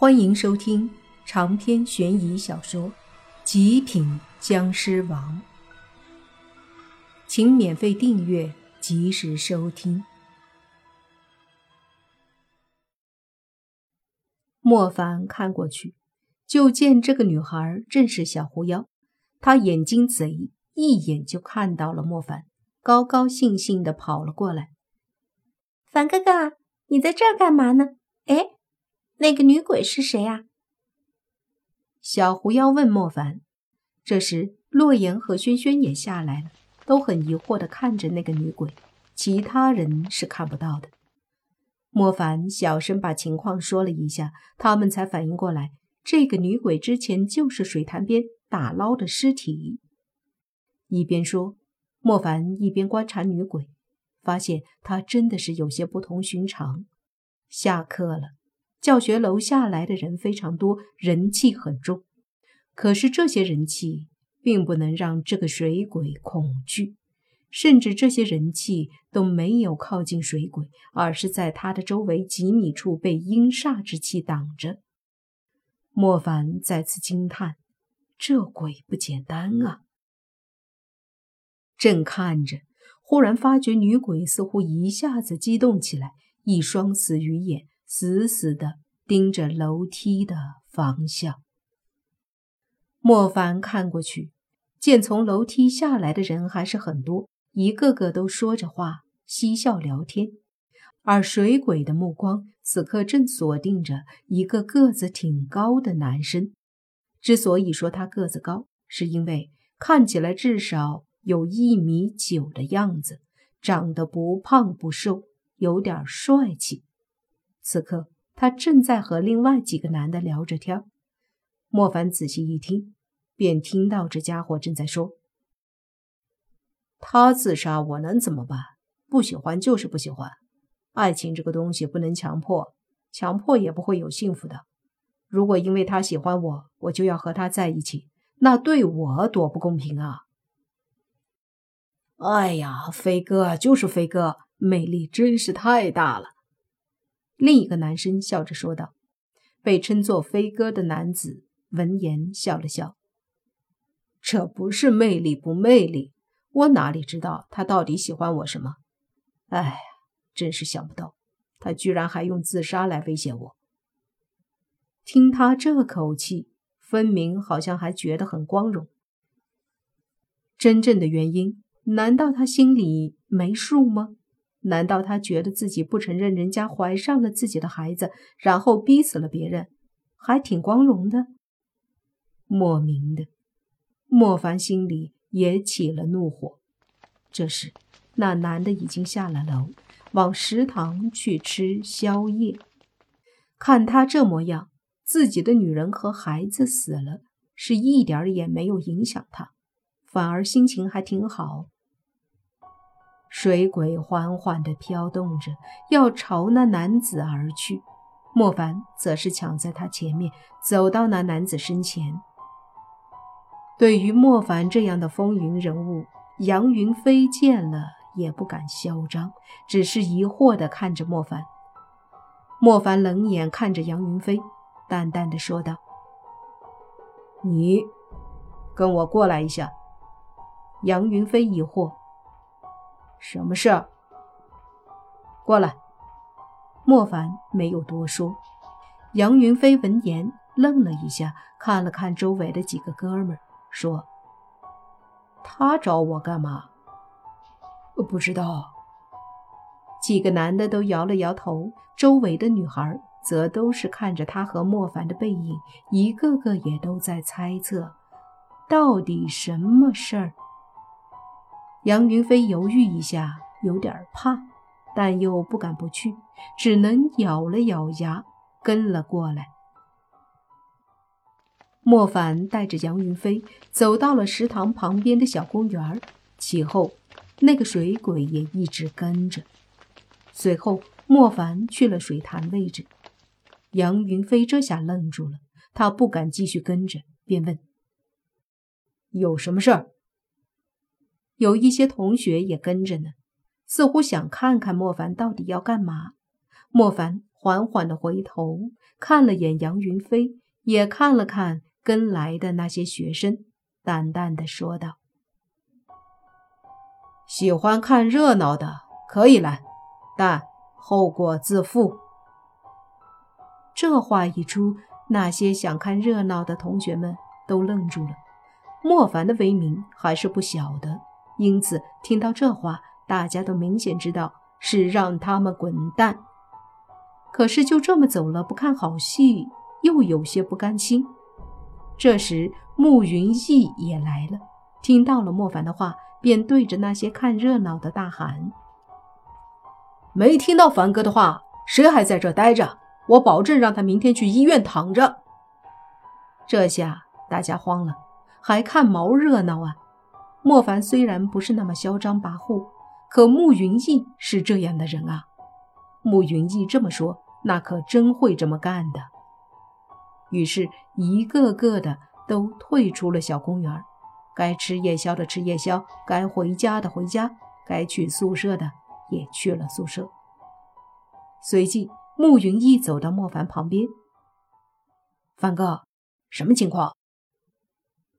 欢迎收听长篇悬疑小说《极品僵尸王》，请免费订阅，及时收听。莫凡看过去，就见这个女孩正是小狐妖。她眼睛贼，一眼就看到了莫凡，高高兴兴的跑了过来。凡哥哥，你在这儿干嘛呢？哎。那个女鬼是谁啊？小狐妖问莫凡。这时，洛言和轩轩也下来了，都很疑惑的看着那个女鬼，其他人是看不到的。莫凡小声把情况说了一下，他们才反应过来，这个女鬼之前就是水潭边打捞的尸体。一边说，莫凡一边观察女鬼，发现她真的是有些不同寻常。下课了。教学楼下来的人非常多，人气很重。可是这些人气并不能让这个水鬼恐惧，甚至这些人气都没有靠近水鬼，而是在他的周围几米处被阴煞之气挡着。莫凡再次惊叹：这鬼不简单啊！正看着，忽然发觉女鬼似乎一下子激动起来，一双死鱼眼。死死地盯着楼梯的方向。莫凡看过去，见从楼梯下来的人还是很多，一个个都说着话，嬉笑聊天。而水鬼的目光此刻正锁定着一个个子挺高的男生。之所以说他个子高，是因为看起来至少有一米九的样子，长得不胖不瘦，有点帅气。此刻，他正在和另外几个男的聊着天。莫凡仔细一听，便听到这家伙正在说：“他自杀，我能怎么办？不喜欢就是不喜欢。爱情这个东西不能强迫，强迫也不会有幸福的。如果因为他喜欢我，我就要和他在一起，那对我多不公平啊！”哎呀，飞哥就是飞哥，魅力真是太大了。另一个男生笑着说道：“被称作飞哥的男子闻言笑了笑，这不是魅力不魅力，我哪里知道他到底喜欢我什么？哎，真是想不到，他居然还用自杀来威胁我。听他这口气，分明好像还觉得很光荣。真正的原因，难道他心里没数吗？”难道他觉得自己不承认人家怀上了自己的孩子，然后逼死了别人，还挺光荣的？莫名的，莫凡心里也起了怒火。这时，那男的已经下了楼，往食堂去吃宵夜。看他这模样，自己的女人和孩子死了，是一点也没有影响他，反而心情还挺好。水鬼缓缓地飘动着，要朝那男子而去。莫凡则是抢在他前面，走到那男子身前。对于莫凡这样的风云人物，杨云飞见了也不敢嚣张，只是疑惑地看着莫凡。莫凡冷眼看着杨云飞，淡淡的说道：“你跟我过来一下。”杨云飞疑惑。什么事？过来。莫凡没有多说。杨云飞闻言愣了一下，看了看周围的几个哥们儿，说：“他找我干嘛？”“不知道。”几个男的都摇了摇头，周围的女孩则都是看着他和莫凡的背影，一个个也都在猜测，到底什么事儿。杨云飞犹豫一下，有点怕，但又不敢不去，只能咬了咬牙跟了过来。莫凡带着杨云飞走到了食堂旁边的小公园，其后那个水鬼也一直跟着。随后，莫凡去了水潭位置，杨云飞这下愣住了，他不敢继续跟着，便问：“有什么事儿？”有一些同学也跟着呢，似乎想看看莫凡到底要干嘛。莫凡缓缓的回头看了眼杨云飞，也看了看跟来的那些学生，淡淡的说道：“喜欢看热闹的可以来，但后果自负。”这话一出，那些想看热闹的同学们都愣住了。莫凡的威名还是不小的，因此听到这话，大家都明显知道是让他们滚蛋。可是就这么走了，不看好戏，又有些不甘心。这时，慕云逸也来了，听到了莫凡的话，便对着那些看热闹的大喊：“没听到凡哥的话，谁还在这待着？”我保证让他明天去医院躺着。这下大家慌了，还看毛热闹啊！莫凡虽然不是那么嚣张跋扈，可慕云逸是这样的人啊。慕云逸这么说，那可真会这么干的。于是，一个个的都退出了小公园，该吃夜宵的吃夜宵，该回家的回家，该去宿舍的也去了宿舍。随即。慕云逸走到莫凡旁边，凡哥，什么情况？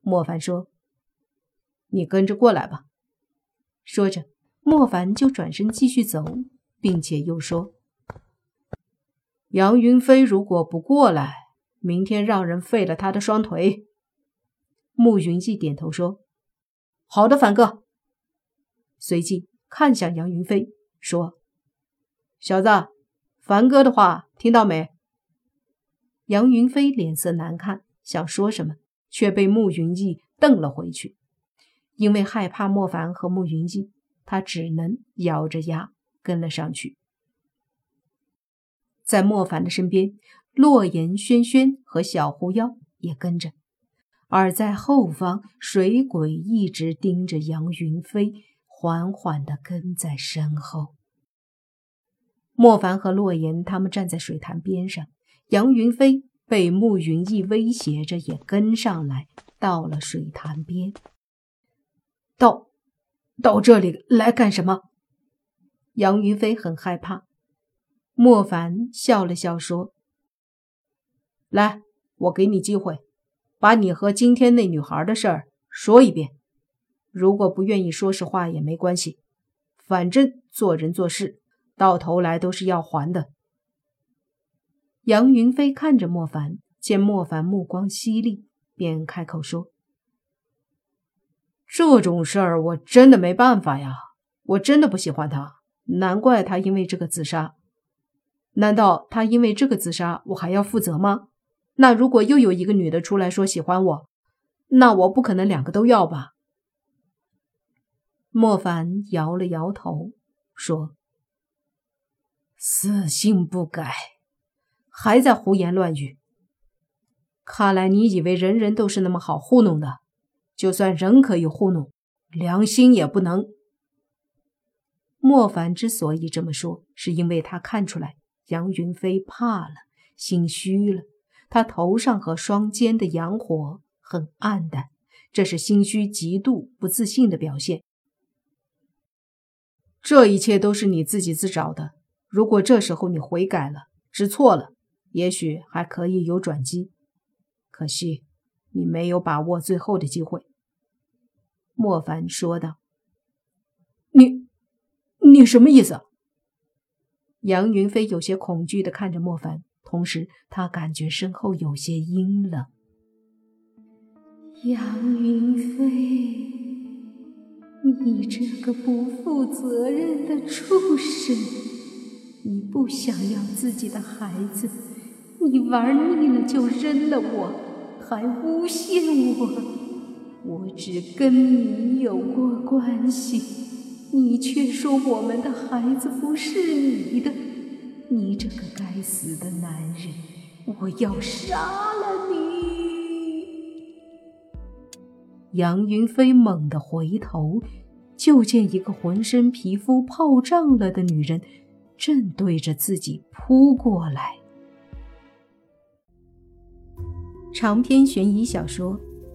莫凡说：“你跟着过来吧。”说着，莫凡就转身继续走，并且又说：“杨云飞如果不过来，明天让人废了他的双腿。”慕云逸点头说：“好的，凡哥。”随即看向杨云飞说：“小子。”凡哥的话听到没？杨云飞脸色难看，想说什么，却被慕云逸瞪了回去。因为害怕莫凡和慕云逸，他只能咬着牙跟了上去。在莫凡的身边，洛言、轩轩和小狐妖也跟着，而在后方，水鬼一直盯着杨云飞，缓缓地跟在身后。莫凡和洛言他们站在水潭边上，杨云飞被慕云逸威胁着也跟上来，到了水潭边。到，到这里来干什么？杨云飞很害怕。莫凡笑了笑说：“来，我给你机会，把你和今天那女孩的事儿说一遍。如果不愿意说实话也没关系，反正做人做事。”到头来都是要还的。杨云飞看着莫凡，见莫凡目光犀利，便开口说：“这种事儿我真的没办法呀，我真的不喜欢他，难怪他因为这个自杀。难道他因为这个自杀，我还要负责吗？那如果又有一个女的出来说喜欢我，那我不可能两个都要吧？”莫凡摇了摇头，说。死性不改，还在胡言乱语。看来你以为人人都是那么好糊弄的，就算人可以糊弄，良心也不能。莫凡之所以这么说，是因为他看出来杨云飞怕了，心虚了。他头上和双肩的阳火很暗淡，这是心虚、极度不自信的表现。这一切都是你自己自找的。如果这时候你悔改了，知错了，也许还可以有转机。可惜你没有把握最后的机会。”莫凡说道。“你，你什么意思？”杨云飞有些恐惧的看着莫凡，同时他感觉身后有些阴冷。杨云飞，你这个不负责任的畜生！你不想要自己的孩子，你玩腻了就扔了我，还诬陷我。我只跟你有过关系，你却说我们的孩子不是你的。你这个该死的男人，我要杀了你！杨云飞猛地回头，就见一个浑身皮肤泡胀了的女人。正对着自己扑过来。长篇悬疑小说《